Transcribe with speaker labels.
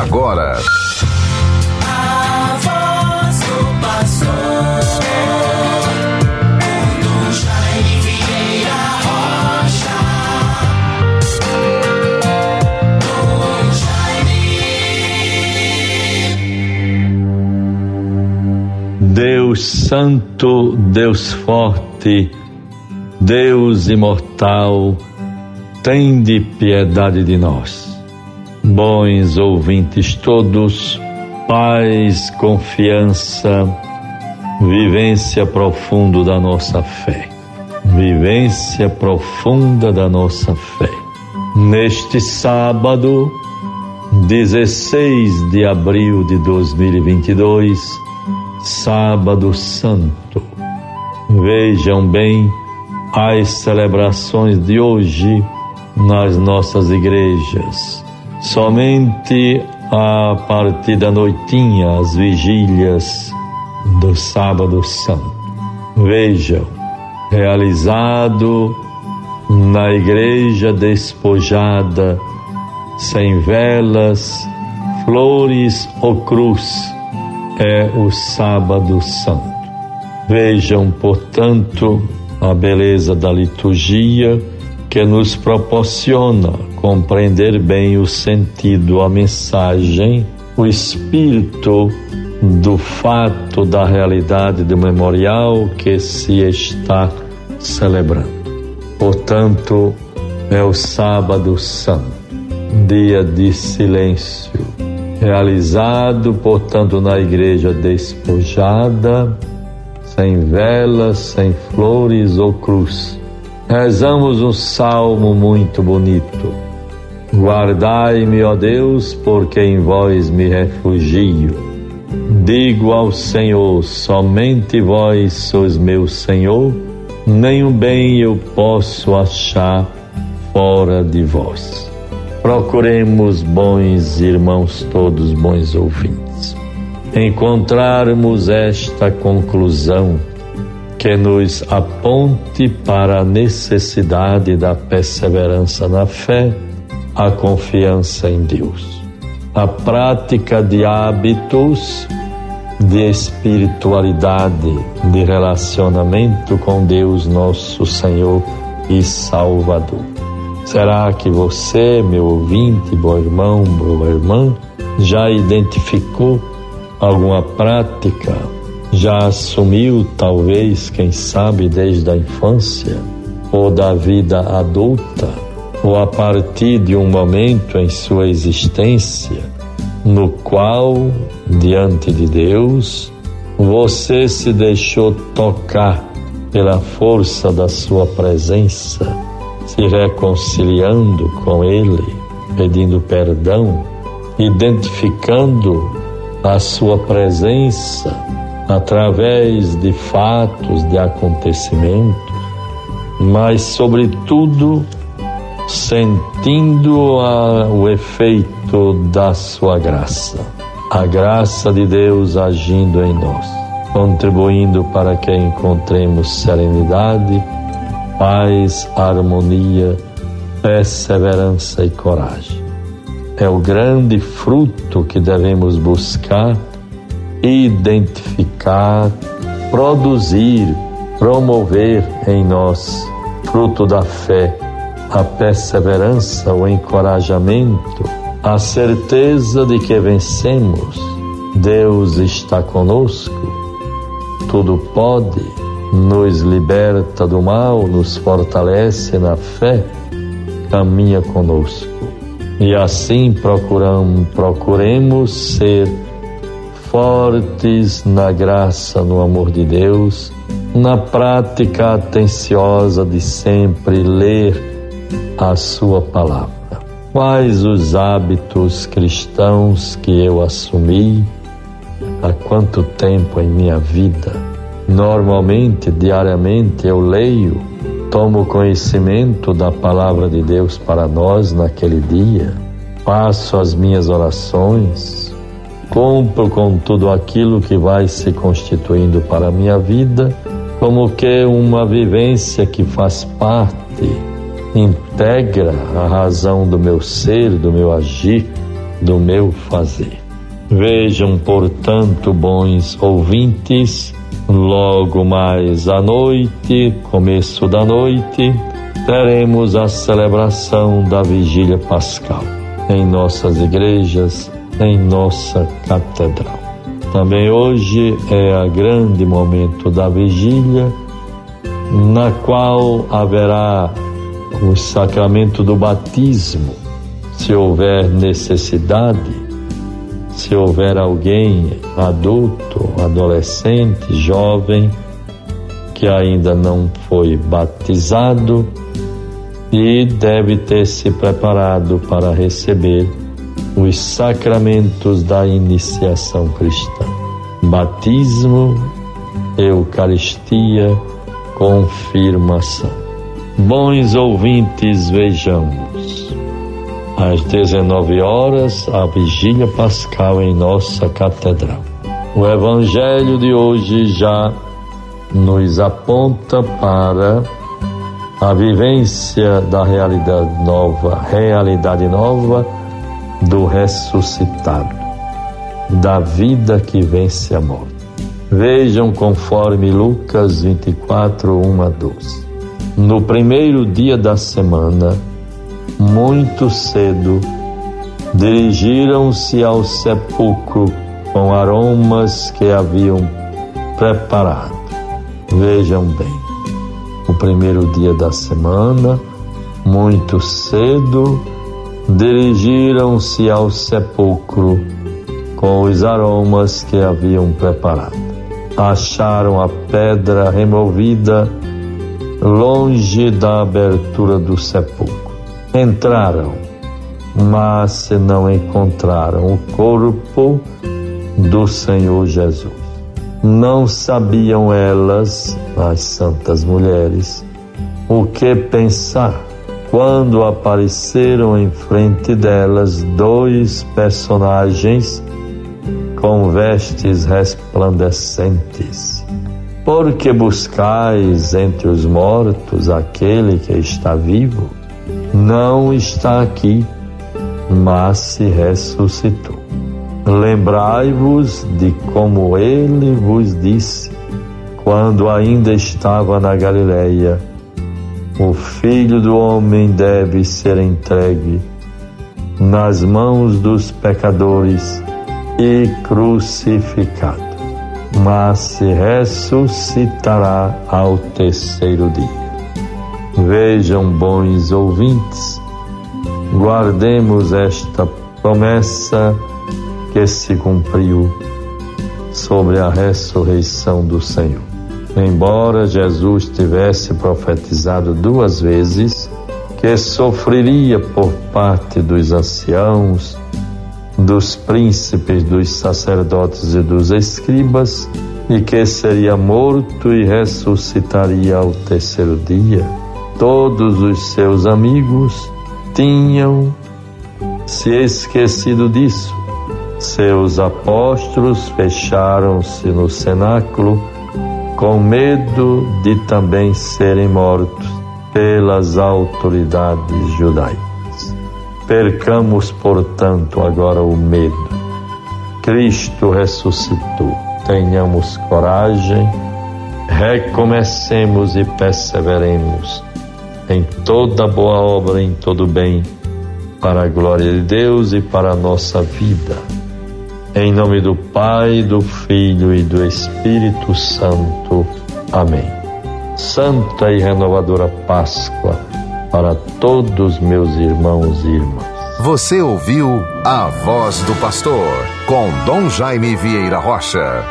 Speaker 1: agora.
Speaker 2: A voz do pastor.
Speaker 3: Deus Santo, Deus Forte, Deus Imortal, tende piedade de nós. Bons ouvintes todos, paz, confiança, vivência profunda da nossa fé. Vivência profunda da nossa fé. Neste sábado, 16 de abril de 2022, Sábado Santo. Vejam bem as celebrações de hoje nas nossas igrejas. Somente a partir da noitinha, as vigílias do Sábado Santo. Vejam, realizado na igreja despojada, sem velas, flores ou cruz, é o Sábado Santo. Vejam, portanto, a beleza da liturgia que nos proporciona compreender bem o sentido, a mensagem, o espírito do fato da realidade do memorial que se está celebrando. Portanto, é o Sábado Santo, dia de silêncio, realizado, portanto, na igreja despojada, sem velas, sem flores ou cruz rezamos um salmo muito bonito. Guardai-me, ó Deus, porque em vós me refugio. Digo ao Senhor, somente vós sois meu Senhor, nenhum bem eu posso achar fora de vós. Procuremos, bons irmãos, todos bons ouvintes, encontrarmos esta conclusão que nos aponte para a necessidade da perseverança na fé, a confiança em Deus. A prática de hábitos de espiritualidade, de relacionamento com Deus, nosso Senhor e Salvador. Será que você, meu ouvinte, bom irmão, boa irmã, já identificou alguma prática já assumiu, talvez, quem sabe, desde a infância ou da vida adulta, ou a partir de um momento em sua existência no qual, diante de Deus, você se deixou tocar pela força da sua presença, se reconciliando com Ele, pedindo perdão, identificando a sua presença através de fatos, de acontecimentos, mas, sobretudo, sentindo a, o efeito da sua graça, a graça de Deus agindo em nós, contribuindo para que encontremos serenidade, paz, harmonia, perseverança e coragem. É o grande fruto que devemos buscar identificar, produzir, promover em nós, fruto da fé, a perseverança, o encorajamento, a certeza de que vencemos. Deus está conosco, tudo pode, nos liberta do mal, nos fortalece na fé, caminha conosco. E assim procuremos ser fortes na graça, no amor de Deus, na prática atenciosa de sempre ler a Sua palavra. Quais os hábitos cristãos que eu assumi há quanto tempo em minha vida? Normalmente, diariamente, eu leio, tomo conhecimento da palavra de Deus para nós naquele dia, faço as minhas orações, Cumpro com tudo aquilo que vai se constituindo para a minha vida, como que uma vivência que faz parte, integra a razão do meu ser, do meu agir do meu fazer. Vejam, portanto, bons ouvintes, logo mais à noite, começo da noite, teremos a celebração da Vigília Pascal em nossas igrejas, em nossa catedral. Também hoje é a grande momento da vigília, na qual haverá o sacramento do batismo, se houver necessidade, se houver alguém adulto, adolescente, jovem, que ainda não foi batizado e deve ter se preparado para receber os sacramentos da iniciação cristã: batismo, Eucaristia, confirmação. Bons ouvintes, vejamos. Às 19 horas, a vigília pascal em nossa catedral. O evangelho de hoje já nos aponta para a vivência da realidade nova, realidade nova do ressuscitado, da vida que vence a morte. Vejam conforme Lucas 24, 1 a 12. No primeiro dia da semana, muito cedo, dirigiram-se ao sepulcro com aromas que haviam preparado. Vejam bem, o primeiro dia da semana, muito cedo, dirigiram-se ao sepulcro com os aromas que haviam preparado. Acharam a pedra removida longe da abertura do sepulcro. Entraram, mas não encontraram o corpo do Senhor Jesus. Não sabiam elas, as santas mulheres, o que pensar quando apareceram em frente delas dois personagens com vestes resplandecentes. Por que buscais entre os mortos aquele que está vivo? Não está aqui, mas se ressuscitou. Lembrai-vos de como ele vos disse, quando ainda estava na Galileia o Filho do Homem deve ser entregue nas mãos dos pecadores e crucificado, mas se ressuscitará ao terceiro dia. Vejam, bons ouvintes, guardemos esta promessa que se cumpriu sobre a ressurreição do Senhor. Embora Jesus tivesse profetizado duas vezes que sofreria por parte dos anciãos, dos príncipes, dos sacerdotes e dos escribas, e que seria morto e ressuscitaria ao terceiro dia, todos os seus amigos tinham se esquecido disso. Seus apóstolos fecharam-se no cenáculo com medo de também serem mortos pelas autoridades judaicas. Percamos, portanto, agora o medo. Cristo ressuscitou. Tenhamos coragem, recomecemos e perseveremos em toda boa obra, em todo bem, para a glória de Deus e para a nossa vida em nome do Pai, do Filho e do Espírito Santo. Amém. Santa e renovadora Páscoa para todos meus irmãos e irmãs.
Speaker 1: Você ouviu a voz do pastor com Dom Jaime Vieira Rocha.